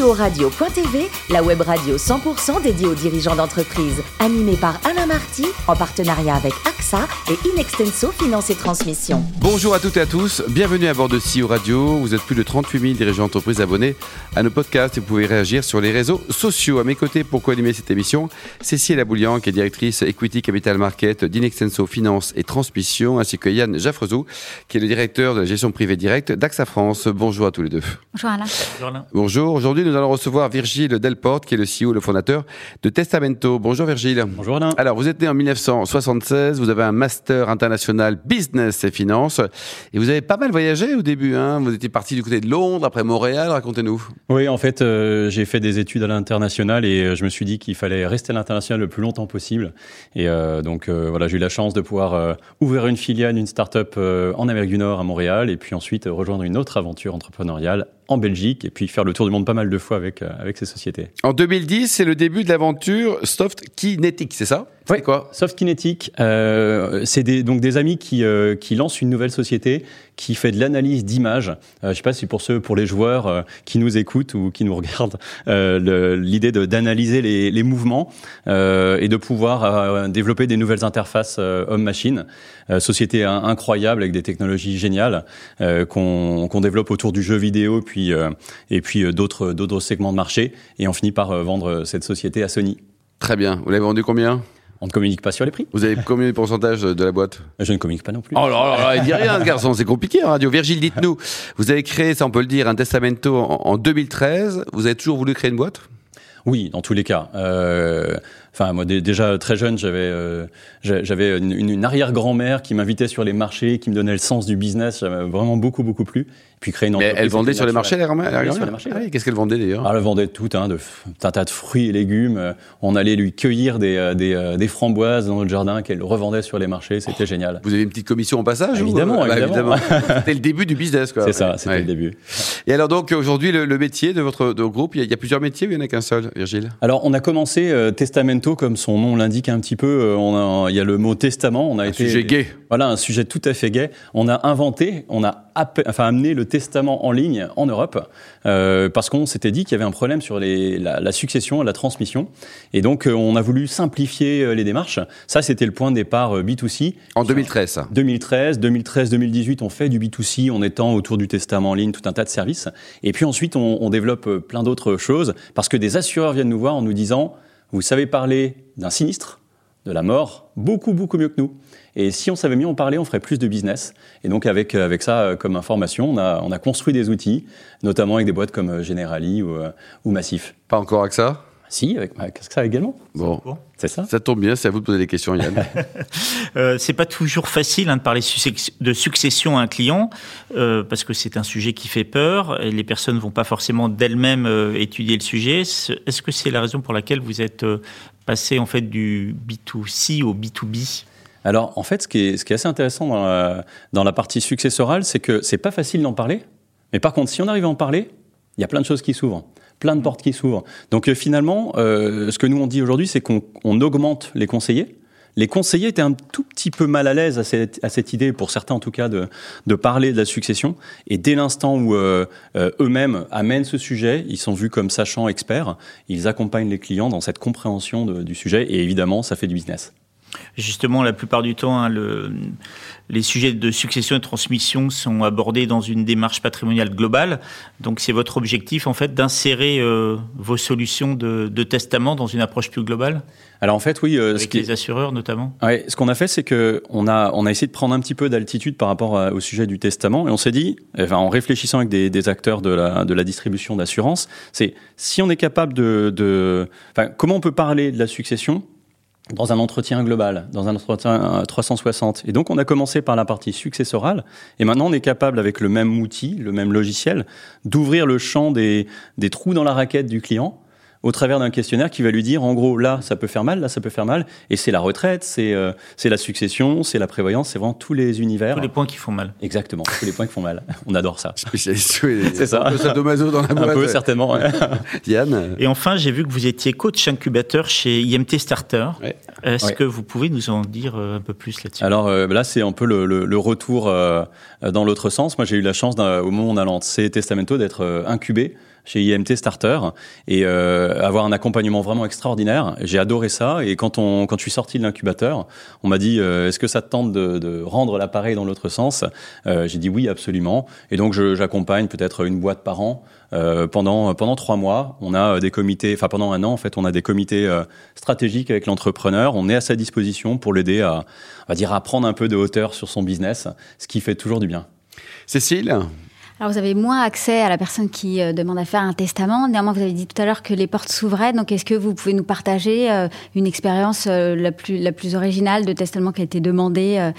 CEO-radio.tv, la web radio 100% dédiée aux dirigeants d'entreprise, animée par Alain Marty, en partenariat avec AXA et Inextenso Finance et Transmission. Bonjour à toutes et à tous, bienvenue à bord de CEO Radio. Vous êtes plus de 38 000 dirigeants d'entreprise abonnés à nos podcasts et vous pouvez réagir sur les réseaux sociaux. À mes côtés, pour co-animer cette émission, Cécile Aboulian, qui est directrice Equity Capital Market d'Inextenso Finance et Transmission, ainsi que Yann Jaffrezou, qui est le directeur de la gestion privée directe d'AXA France. Bonjour à tous les deux. Bonjour Alain. Bonjour Alain. Bonjour. Aujourd'hui, nous allons recevoir Virgile Delporte, qui est le CEO, le fondateur de Testamento. Bonjour Virgile. Bonjour Alain. Alors, vous êtes né en 1976, vous avez un master international business et finance, et vous avez pas mal voyagé au début. Hein vous étiez parti du côté de Londres, après Montréal, racontez-nous. Oui, en fait, euh, j'ai fait des études à l'international et euh, je me suis dit qu'il fallait rester à l'international le plus longtemps possible. Et euh, donc, voilà, j'ai eu la chance de pouvoir ouvrir une filiale, une start-up en Amérique du Nord, à Montréal, et puis ensuite rejoindre une autre aventure entrepreneuriale en Belgique et puis faire le tour du monde pas mal de fois avec, avec ces sociétés. En 2010, c'est le début de l'aventure Soft Kinetic, c'est ça? Oui, quoi Soft Kinetic, euh, c'est des, donc des amis qui, euh, qui lancent une nouvelle société qui fait de l'analyse d'images. Euh, je ne sais pas si pour ceux, pour les joueurs euh, qui nous écoutent ou qui nous regardent, l'idée d'analyser les, les, mouvements et de pouvoir développer des nouvelles interfaces homme-machine. société incroyable avec des technologies géniales qu'on qu'on développe autour du jeu vidéo puis, et puis d'autres d'autres segments de marché. Et on finit par vendre cette société à Sony. Très bien. Vous l'avez vendu combien? On ne communique pas sur les prix. Vous avez combien de pourcentage de la boîte? Je ne communique pas non plus. Oh là là, il dit rien ce garçon, c'est compliqué en radio. Virgile, dites-nous, vous avez créé, ça on peut le dire, un testamento en, 2013. Vous avez toujours voulu créer une boîte? Oui, dans tous les cas. Euh, enfin, moi déjà très jeune, j'avais euh, j'avais une, une arrière-grand-mère qui m'invitait sur les marchés, qui me donnait le sens du business. Ça m'a vraiment beaucoup beaucoup plu puis créer une entreprise. Mais elle vendait sur les marchés, la grand-mère sur les marchés. Ah Qu'est-ce qu'elle vendait d'ailleurs Elle vendait tout, hein, de, un tas de fruits et légumes. Euh, on allait lui cueillir des, euh, des, euh, des framboises dans notre jardin qu'elle revendait sur les marchés. C'était génial. Vous avez une petite commission au passage Évidemment, bah, évidemment. c'était le début du business, quoi. C'est ça, c'était le début. Et alors donc aujourd'hui, le, métier de votre de groupe, il y, a, plusieurs métiers ou il n'y en a qu'un seul, Virgile? Alors on a commencé Testamento, comme son nom l'indique un petit peu. On a, il y a le mot testament. On a un été sujet gay. Voilà, un sujet tout à fait gay. On a inventé, on a enfin amené le testament en ligne en Europe euh, parce qu'on s'était dit qu'il y avait un problème sur les, la, la, succession, la transmission. Et donc, euh, on a voulu simplifier euh, les démarches. Ça, c'était le point de départ B2C. En 2013, ça 2013, 2013, 2018, on fait du B2C en étant autour du testament en ligne, tout un tas de services. Et puis ensuite, on, on développe plein d'autres choses parce que des assureurs viennent nous voir en nous disant, vous savez parler d'un sinistre, de la mort, beaucoup, beaucoup mieux que nous. Et si on savait mieux en parler, on ferait plus de business. Et donc avec, euh, avec ça euh, comme information, on a, on a construit des outils, notamment avec des boîtes comme euh, Generali ou, ou Massif. Pas encore avec ça? Si, avec, avec ça également. Bon, c'est ça. Ça tombe bien, c'est à vous de poser des questions, Yann. euh, c'est pas toujours facile hein, de parler de succession à un client euh, parce que c'est un sujet qui fait peur et les personnes vont pas forcément d'elles-mêmes euh, étudier le sujet. Est-ce que c'est la raison pour laquelle vous êtes passé en fait du B2C au B2B alors, en fait, ce qui est, ce qui est assez intéressant dans la, dans la partie successorale, c'est que c'est pas facile d'en parler. Mais par contre, si on arrive à en parler, il y a plein de choses qui s'ouvrent, plein de portes qui s'ouvrent. Donc, euh, finalement, euh, ce que nous on dit aujourd'hui, c'est qu'on augmente les conseillers. Les conseillers étaient un tout petit peu mal à l'aise à cette, à cette, idée, pour certains en tout cas, de, de parler de la succession. Et dès l'instant où euh, euh eux-mêmes amènent ce sujet, ils sont vus comme sachants experts, ils accompagnent les clients dans cette compréhension du sujet. Et évidemment, ça fait du business. Justement, la plupart du temps, hein, le, les sujets de succession et de transmission sont abordés dans une démarche patrimoniale globale. Donc, c'est votre objectif, en fait, d'insérer euh, vos solutions de, de, testament dans une approche plus globale? Alors, en fait, oui. Euh, Avec ce les assureurs, notamment? Ouais, Ce qu'on a fait, c'est qu'on a, on a essayé de prendre un petit peu d'altitude par rapport au sujet du testament. Et on s'est dit, enfin, en réfléchissant avec des, des, acteurs de la, de la distribution d'assurance, c'est si on est capable de... comment on peut parler de la succession dans un entretien global, dans un entretien 360. Et donc, on a commencé par la partie successorale, et maintenant, on est capable, avec le même outil, le même logiciel, d'ouvrir le champ des, des trous dans la raquette du client au travers d'un questionnaire qui va lui dire en gros là ça peut faire mal, là ça peut faire mal et c'est la retraite, c'est euh, c'est la succession, c'est la prévoyance, c'est vraiment tous les univers. Tous les points qui font mal. Exactement, tous les points qui font mal. On adore ça. c'est ça. Un peu sadomaso dans la boîte. Un peu certainement. Yann. Et enfin, j'ai vu que vous étiez coach incubateur chez IMT Starter. Est-ce que vous pouvez nous en dire euh, un peu plus là-dessus? Alors euh, là, c'est un peu le, le, le retour dans l'autre sens. Moi, j'ai eu la chance au moment où on a lancé Testamento d'être incubé chez IMT Starter et euh, avoir un accompagnement vraiment extraordinaire. J'ai adoré ça et quand on quand je suis sorti de l'incubateur, on m'a dit euh, est-ce que ça te tente de, de rendre l'appareil dans l'autre sens? Euh, J'ai dit oui absolument et donc j'accompagne peut-être une boîte par an. Euh, pendant pendant trois mois, on a des comités, enfin pendant un an en fait, on a des comités euh, stratégiques avec l'entrepreneur. On est à sa disposition pour l'aider à, va dire, à prendre un peu de hauteur sur son business, ce qui fait toujours du bien. Cécile, alors, vous avez moins accès à la personne qui euh, demande à faire un testament. Néanmoins, vous avez dit tout à l'heure que les portes s'ouvraient. Donc, est-ce que vous pouvez nous partager euh, une expérience euh, la, plus, la plus originale de testament qui a été demandée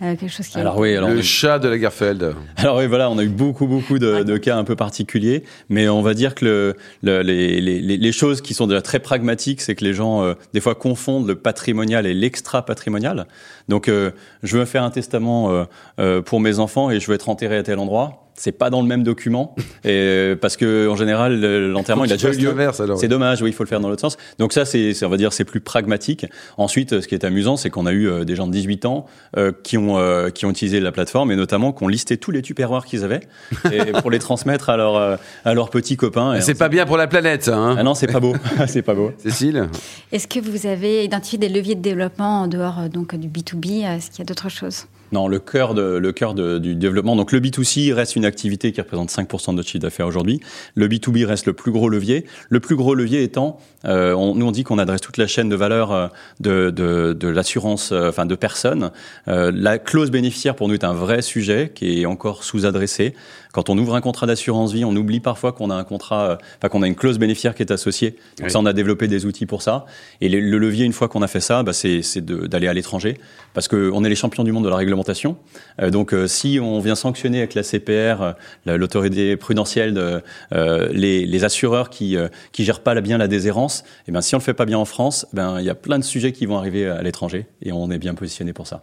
quelque chose qui alors oui, alors le chat de Lagerfeld. Alors oui, voilà, on a eu beaucoup beaucoup de, de cas un peu particuliers, mais on va dire que le, le, les, les, les, choses qui sont déjà très pragmatiques, c'est que les gens des fois confondent le patrimonial et l'extra patrimonial. Donc, je veux faire un testament pour mes enfants et je veux être enterré à tel endroit c'est pas dans le même document et parce que en général l'enterrement il a déjà eu lieu. C'est dommage, oui, il faut le faire dans l'autre sens. Donc ça c'est on va dire c'est plus pragmatique. Ensuite ce qui est amusant c'est qu'on a eu euh, des gens de 18 ans euh, qui ont euh, qui ont utilisé la plateforme et notamment qui ont listé tous les tupperwares qu'ils avaient et pour les transmettre à leurs à leurs petits copains. C'est pas bien pour la planète hein. Ah non, c'est pas beau. c'est pas beau. Cécile Est-ce que vous avez identifié des leviers de développement en dehors donc du B2B Est-ce qu'il y a d'autres choses? Non, le cœur, de, le cœur de, du développement. Donc le B2C reste une activité qui représente 5% de notre chiffre d'affaires aujourd'hui. Le B2B reste le plus gros levier. Le plus gros levier étant, euh, on, nous on dit qu'on adresse toute la chaîne de valeur euh, de, de, de l'assurance, euh, enfin de personnes. Euh, la clause bénéficiaire pour nous est un vrai sujet qui est encore sous-adressé. Quand on ouvre un contrat d'assurance vie, on oublie parfois qu'on a un contrat, enfin qu'on a une clause bénéficiaire qui est associée. Donc ça, on a développé des outils pour ça. Et le, levier, une fois qu'on a fait ça, bah, c'est d'aller à l'étranger, parce qu'on est les champions du monde de la réglementation. Euh, donc euh, si on vient sanctionner avec la CPR, l'autorité prudentielle, de, les, assureurs qui qui gèrent pas bien la déshérence, eh ben si on le fait pas bien en France, eh ben il y a plein de sujets qui vont arriver à l'étranger, et on est bien positionné pour ça.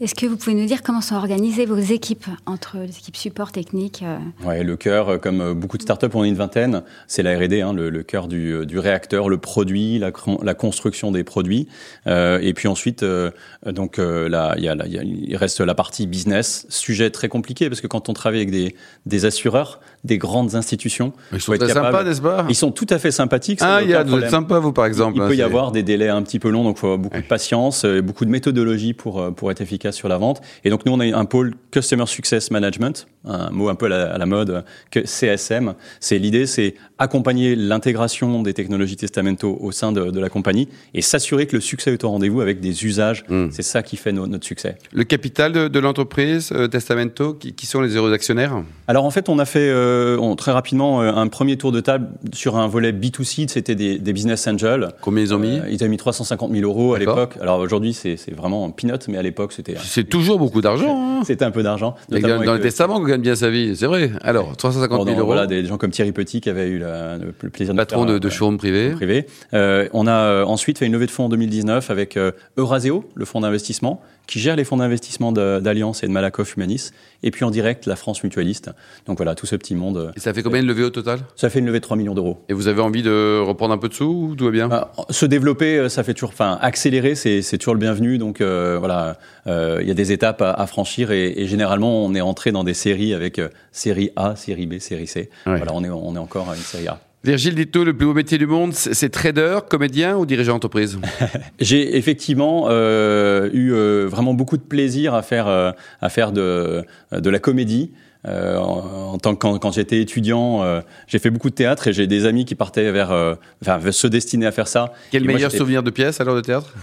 Est-ce que vous pouvez nous dire comment sont organisées vos équipes entre les équipes support technique euh Ouais, le cœur, euh, comme euh, beaucoup de startups, on est une vingtaine. C'est la R&D, hein, le, le, cœur du, du, réacteur, le produit, la, la construction des produits. Euh, et puis ensuite, euh, donc là, il, y a, y a, il reste la partie business, sujet très compliqué parce que quand on travaille avec des, des assureurs, des grandes institutions, ils sont très sympas, n'est-ce pas? Ils sont tout à fait sympathiques. Ah, il y a, vous êtes sympa vous par exemple. Il, il peut y avoir des délais un petit peu longs, donc il faut avoir beaucoup ouais. de patience, beaucoup de méthodologie pour pour être efficace sur la vente. Et donc nous, on a un pôle Customer Success Management, un mot un peu à la, à la mode, que CSM. C'est l'idée, c'est accompagner l'intégration des technologies Testamento au sein de, de la compagnie et s'assurer que le succès est au rendez-vous avec des usages. Mm. C'est ça qui fait no, notre succès. Le capital de, de l'entreprise euh, Testamento, qui, qui, sont les heureux actionnaires? Alors en fait, on a fait euh, on, très rapidement euh, un premier tour de table sur un volet B2C, c'était des, des, business angels. Combien ils ont mis? Ils ont mis 350 000 euros à l'époque. Alors aujourd'hui, c'est vraiment un peanut, mais à l'époque, c'était... C'est toujours beaucoup d'argent. Hein c'était un peu d'argent. Dans les testaments, on gagne bien sa vie, c'est vrai. Alors, 350 000 euros. Voilà, des gens comme Thierry Petit qui avait eu la, le plaisir de Patron faire, de, de showroom privé. privé. Euh, on a ensuite fait une levée de fonds en 2019 avec euh, Euraseo, le fonds d'investissement, qui gère les fonds d'investissement d'Alliance et de Malakoff Humanis, et puis en direct la France Mutualiste. Donc voilà, tout ce petit monde. Et ça fait combien de levée au total? Ça fait une levée de 3 millions d'euros. Et vous avez envie de reprendre un peu de sous ou tout va bien? Euh, Se développer, ça fait toujours, enfin accélérer, c'est toujours le bienvenu. Donc euh, voilà, euh, il y a des étapes à, à franchir et, et, généralement on est entré dans des séries avec euh, série A, série B, série C. Ouais. Voilà, on est on est encore à une série A. Virgile Dito, le plus beau métier du monde, c'est trader, comédien ou dirigeant d'entreprise? J'ai effectivement euh, eu euh, vraiment beaucoup de plaisir à faire, euh, à faire de, de la comédie. Euh, en, en, tant que quand, quand j'étais étudiant, euh, j'ai fait beaucoup de théâtre et j'ai des amis qui partaient vers, euh, enfin, se destiner à faire ça. Quel et meilleur moi, souvenir de pièce alors de théâtre?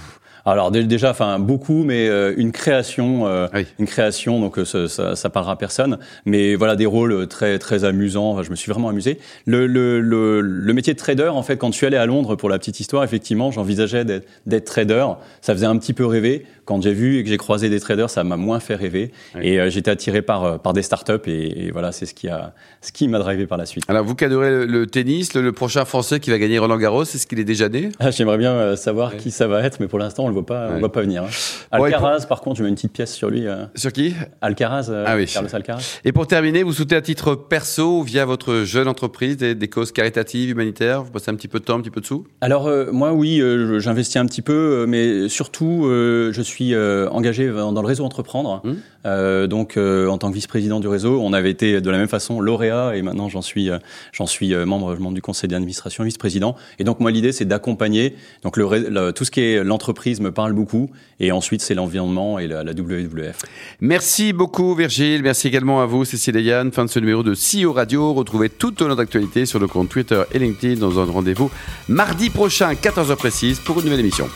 Alors déjà, enfin beaucoup, mais euh, une création, euh, oui. une création, donc euh, ça, ça, ça, parlera à personne. Mais voilà des rôles très très amusants. Enfin, je me suis vraiment amusé. Le, le, le, le, métier de trader, en fait, quand je suis allé à Londres pour la petite histoire, effectivement, j'envisageais d'être trader. Ça faisait un petit peu rêver. Quand j'ai vu et que j'ai croisé des traders, ça m'a moins fait rêver. Oui. Et euh, j'étais attiré par par des startups et, et voilà, c'est ce qui a ce qui m'a drivé par la suite. Alors vous qui adorez le, tennis, le, prochain Français qui va gagner Roland Garros, est-ce qu'il est déjà né? Ah, J'aimerais bien savoir qui ça va être, mais pour l'instant on voit pas, Ouais. on voit pas venir. hein. Alcaraz, par contre, je mets une petite pièce sur lui. euh, Sur qui? Alcaraz, euh, Ah oui. Carlos Alcaraz. Et pour terminer, vous souhaitez à titre perso, via votre jeune entreprise, des, des causes caritatives, humanitaires? Vous passez un petit peu de temps, un petit peu de sous? Alors euh, moi oui, j'investis un petit peu, mais surtout je suis engagé dans, dans le réseau Entreprendre. Mmh. Donc en tant que vice-président du réseau, on avait été de la même façon lauréat et maintenant j'en suis j'en suis membre membre du conseil d'administration, vice-président. Et donc moi l'idée c'est d'accompagner. Donc le, ré- le- tout ce qui est l'entreprise me parle beaucoup et ensuite c'est l'environnement et la, la WWF. Merci beaucoup Virgile, merci également à vous Cécile et Yann. Fin de ce numéro de CEO Radio. Retrouvez toute notre actualité sur nos comptes Twitter et LinkedIn dans un rendez-vous mardi prochain, 14h précise, pour une nouvelle émission.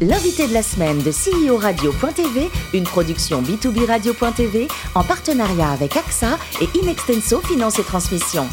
L'invité de la semaine de CEO Radio.tv, une production B2B Radio.tv en partenariat avec AXA et Inextenso Finance et Transmission.